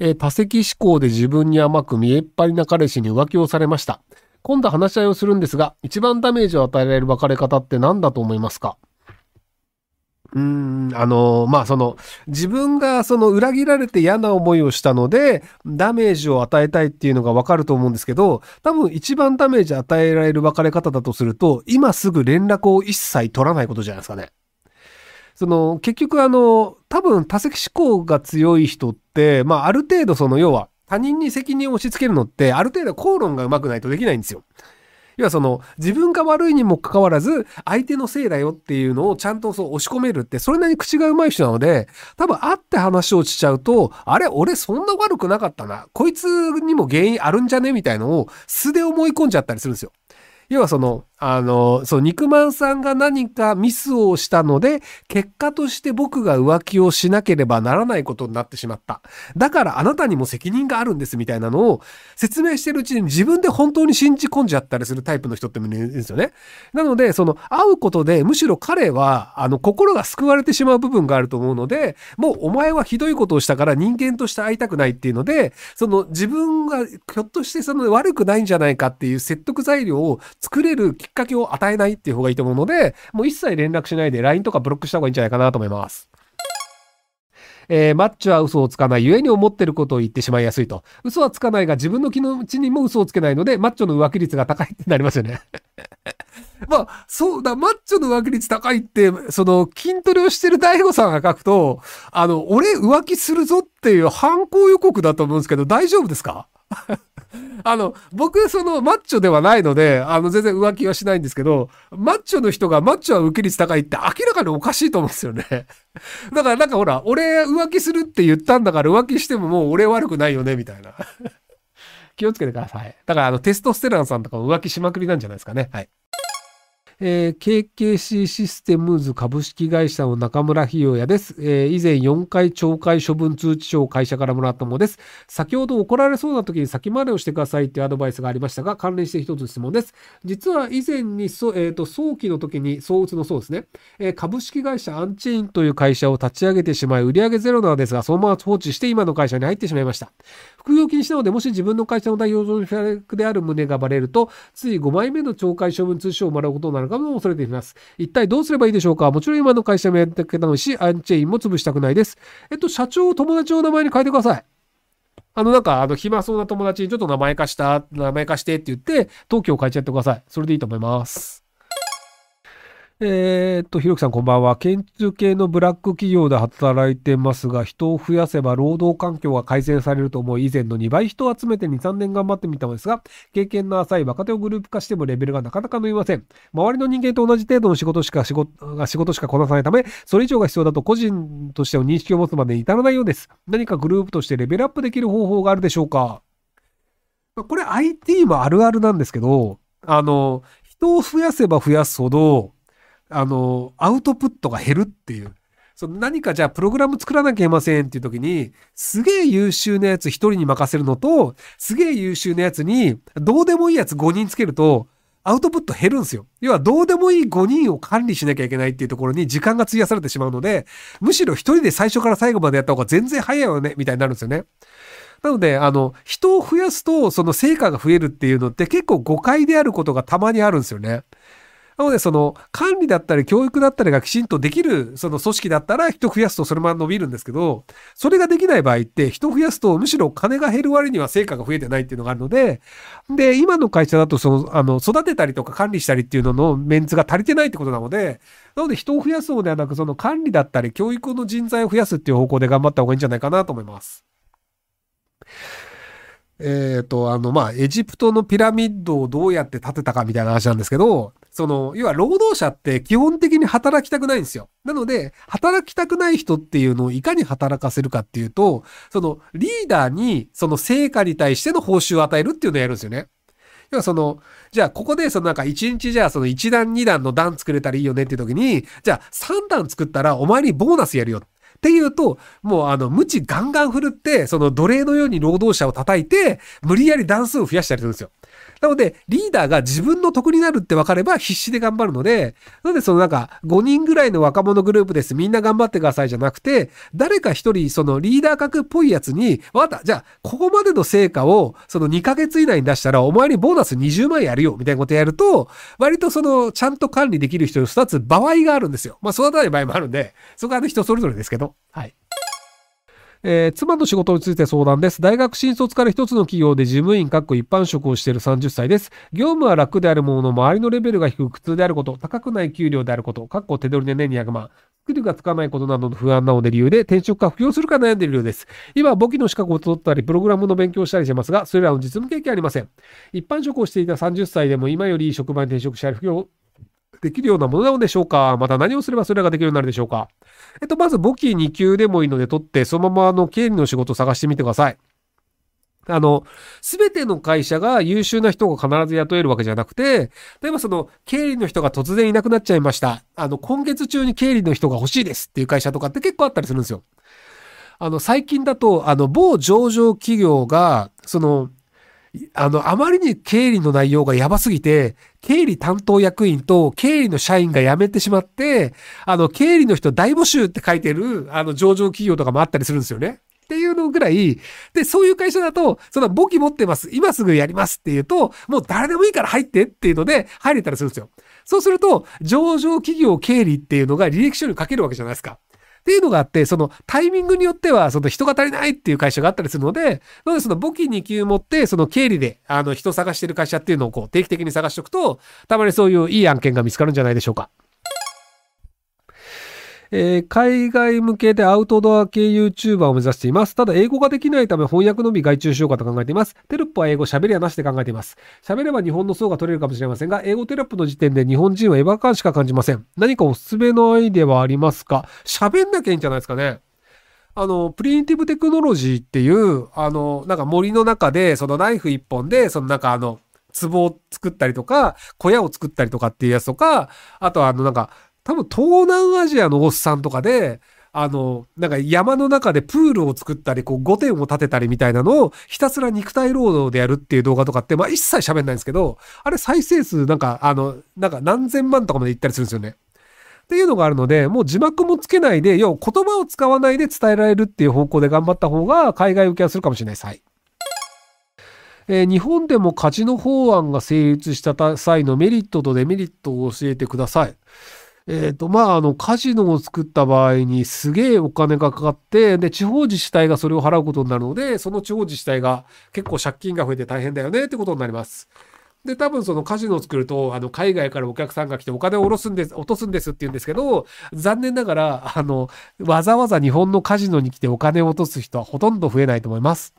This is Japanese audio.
えー、多席思考で自分に甘く見えっ張りな彼氏に浮気をされました。今度話し合いをするんですが、一番ダメージを与えられる別れ方って何だと思いますか？うーん、あの、まあ、その、自分がその裏切られて嫌な思いをしたので、ダメージを与えたいっていうのがわかると思うんですけど、多分一番ダメージ与えられる別れ方だとすると、今すぐ連絡を一切取らないことじゃないですかね。その、結局あの、多分多席思考が強い人って、まあ、ある程度その、要は、他人に責任を押し付けるのって、ある程度口論が上手くないとできないんですよ。要はその、自分が悪いにもかかわらず、相手のせいだよっていうのをちゃんとそう押し込めるって、それなりに口が上手い人なので、多分会って話をしちゃうと、あれ、俺そんな悪くなかったな。こいつにも原因あるんじゃね？みたいのを素で思い込んじゃったりするんですよ。要はその、あの、そう、肉まんさんが何かミスをしたので、結果として僕が浮気をしなければならないことになってしまった。だからあなたにも責任があるんですみたいなのを説明してるうちに自分で本当に信じ込んじゃったりするタイプの人ってもいるんですよね。なので、その、会うことで、むしろ彼は、あの、心が救われてしまう部分があると思うので、もうお前はひどいことをしたから人間として会いたくないっていうので、その自分がひょっとしてその悪くないんじゃないかっていう説得材料を作れるきっかけを与えないっていう方がいいと思うので、もう一切連絡しないで LINE とかブロックした方がいいんじゃないかなと思います。えー、マッチョは嘘をつかない、故に思ってることを言ってしまいやすいと。嘘はつかないが自分の気持ちにも嘘をつけないので、マッチョの浮気率が高いってなりますよね。まあ、そうだ、マッチョの浮気率高いって、その、筋トレをしてる大悟さんが書くと、あの、俺浮気するぞっていう犯行予告だと思うんですけど、大丈夫ですか？あの、僕、その、マッチョではないので、あの、全然浮気はしないんですけど、マッチョの人がマッチョは受け率高いって明らかにおかしいと思うんですよね。だからなんかほら、俺浮気するって言ったんだから浮気してももう俺悪くないよね、みたいな。気をつけてください。だからあの、テストステランさんとかも浮気しまくりなんじゃないですかね。はい。えー、KKC システムズ株式会社の中村博也です。えー、以前4回懲戒処分通知書を会社からもらったものです。先ほど怒られそうな時に先回りをしてくださいというアドバイスがありましたが、関連して一つ質問です。実は以前にそ、えーと、早期の時に、相打つのそうですね、えー、株式会社アンチェインという会社を立ち上げてしまい、売上ゼロなのですが、そのまま放置して今の会社に入ってしまいました。副業禁止なので、もし自分の会社の代表取締役である旨がバレると、つい5枚目の懲戒処分通知書をもらうことになるかも恐れています。一体どうすればいいでしょうか？もちろん今の会社もやってけたのし、アンチェインも潰したくないです。えっと、社長を、友達の名前に変えてください。あの、なんか、あの、暇そうな友達にちょっと名前貸した、名前貸してって言って、東京を変えちゃってください。それでいいと思います。えー、っと、ひろきさんこんばんは。建築系のブラック企業で働いてますが、人を増やせば労働環境が改善されると思い、以前の2倍人を集めて2、3年頑張ってみたのですが、経験の浅い若手をグループ化してもレベルがなかなか伸びません。周りの人間と同じ程度の仕事しか仕事、仕事しかこなさないため、それ以上が必要だと個人としての認識を持つまでに至らないようです。何かグループとしてレベルアップできる方法があるでしょうか？これ IT もあるあるなんですけど、あの、人を増やせば増やすほど、あの、アウトプットが減るっていう。その何かじゃあプログラム作らなきゃいけませんっていう時に、すげえ優秀なやつ1人に任せるのと、すげえ優秀なやつに、どうでもいいやつ5人つけると、アウトプット減るんですよ。要はどうでもいい5人を管理しなきゃいけないっていうところに時間が費やされてしまうので、むしろ1人で最初から最後までやった方が全然早いよね、みたいになるんですよね。なので、あの、人を増やすと、その成果が増えるっていうのって結構誤解であることがたまにあるんですよね。なので、その、管理だったり教育だったりがきちんとできる、その組織だったら人増やすとそれまま伸びるんですけど、それができない場合って、人増やすとむしろ金が減る割には成果が増えてないっていうのがあるので、で、今の会社だと、その、あの、育てたりとか管理したりっていうののメンツが足りてないってことなので、なので人を増やすのではなく、その管理だったり教育の人材を増やすっていう方向で頑張った方がいいんじゃないかなと思います。えっ、ー、と、あの、まあ、エジプトのピラミッドをどうやって建てたかみたいな話なんですけど、その、要は労働者って基本的に働きたくないんですよ。なので、働きたくない人っていうのをいかに働かせるかっていうと、その、リーダーにその成果に対しての報酬を与えるっていうのをやるんですよね。要はその、じゃあここでそのなんか1日じゃあその1段2段の段作れたらいいよねっていう時に、じゃあ3段作ったらお前にボーナスやるよ。ってていうと、もうあの、無知ガンガン振るって、その奴隷のように労働者を叩いて、無理やり段数を増やしたりするんですよ。なので、リーダーが自分の得になるって分かれば必死で頑張るので、なのでそのなんか5人ぐらいの若者グループです。みんな頑張ってくださいじゃなくて、誰か一人そのリーダー格っぽいやつに、わかった。じゃあ、ここまでの成果をその2ヶ月以内に出したら、お前にボーナス20万やるよ、みたいなことやると、割とその、ちゃんと管理できる人を育つ場合があるんですよ。まあ、育たない場合もあるんで、そこは人それぞれですけど。はい。えー、妻の仕事について相談です。大学新卒から一つの企業で事務員、かっこ一般職をしている30歳です。業務は楽であるものの、周りのレベルが低く苦痛であること、高くない給料であること、かっこ手取りで年200万。作りがつかないことなどの不安なので理由で転職か不要するか悩んでいるようです。今、簿記の資格を取ったり、プログラムの勉強をしたりしてますが、それらの実務経験ありません。一般職をしていた30歳でも今よりいい職場に転職したり、不要できるようなものなのでしょうか？また何をすればそれができるようになるでしょうか？えっと、まず簿記2級でもいいので取って、そのままあの経理の仕事を探してみてください。あの、すべての会社が優秀な人が必ず雇えるわけじゃなくて、例えばその、経理の人が突然いなくなっちゃいました。あの、今月中に経理の人が欲しいですっていう会社とかって結構あったりするんですよ。あの、最近だと、あの、某上場企業が、その、あの、あまりに経理の内容がやばすぎて、経理担当役員と経理の社員が辞めてしまって、あの、経理の人大募集って書いてる、あの、上場企業とかもあったりするんですよね。っていうのぐらい、で、そういう会社だと、その簿記持ってます。今すぐやりますっていうと、もう誰でもいいから入ってっていうので入れたりするんですよ。そうすると、上場企業経理っていうのが履歴書に書けるわけじゃないですか。っていうのがあって、そのタイミングによっては、その人が足りないっていう会社があったりするので、なのでその簿記2級持って、その経理で、あの、人探してる会社っていうのをこう、定期的に探しておくと、たまにそういういい案件が見つかるんじゃないでしょうか。えー、海外向けでアウトドア系 YouTuber を目指しています。ただ、英語ができないため翻訳のみ外注しようかと考えています。テロップは英語、喋りはなしで考えています。喋れば日本の層が取れるかもしれませんが、英語テロップの時点で日本人はエヴァ感しか感じません。何かおすすめのアイデアはありますか？喋んなきゃいいんじゃないですかね。あの、プリミティブテクノロジーっていう、あの、なんか森の中で、そのナイフ一本で、そのなんかあの、壺を作ったりとか、小屋を作ったりとかっていうやつとか、あとはあのなんか、多分東南アジアのおっさんとかで、あの、なんか山の中でプールを作ったり、こう5点を建てたりみたいなのをひたすら肉体労働でやるっていう動画とかって、まあ一切喋んないんですけど、あれ再生数なんか、あの、なんか何千万とかまでいったりするんですよね。っていうのがあるので、もう字幕もつけないで、要は言葉を使わないで伝えられるっていう方向で頑張った方が海外受けはするかもしれないです。はい。えー、日本でもカジノ法案が成立した際のメリットとデメリットを教えてください。えっ、と、まあ、あの、カジノを作った場合にすげえお金がかかって、で、地方自治体がそれを払うことになるので、その地方自治体が結構借金が増えて大変だよねってことになります。で、多分そのカジノを作ると、あの、海外からお客さんが来てお金を下ろすんです、落とすんですって言うんですけど、残念ながら、あの、わざわざ日本のカジノに来てお金を落とす人はほとんど増えないと思います。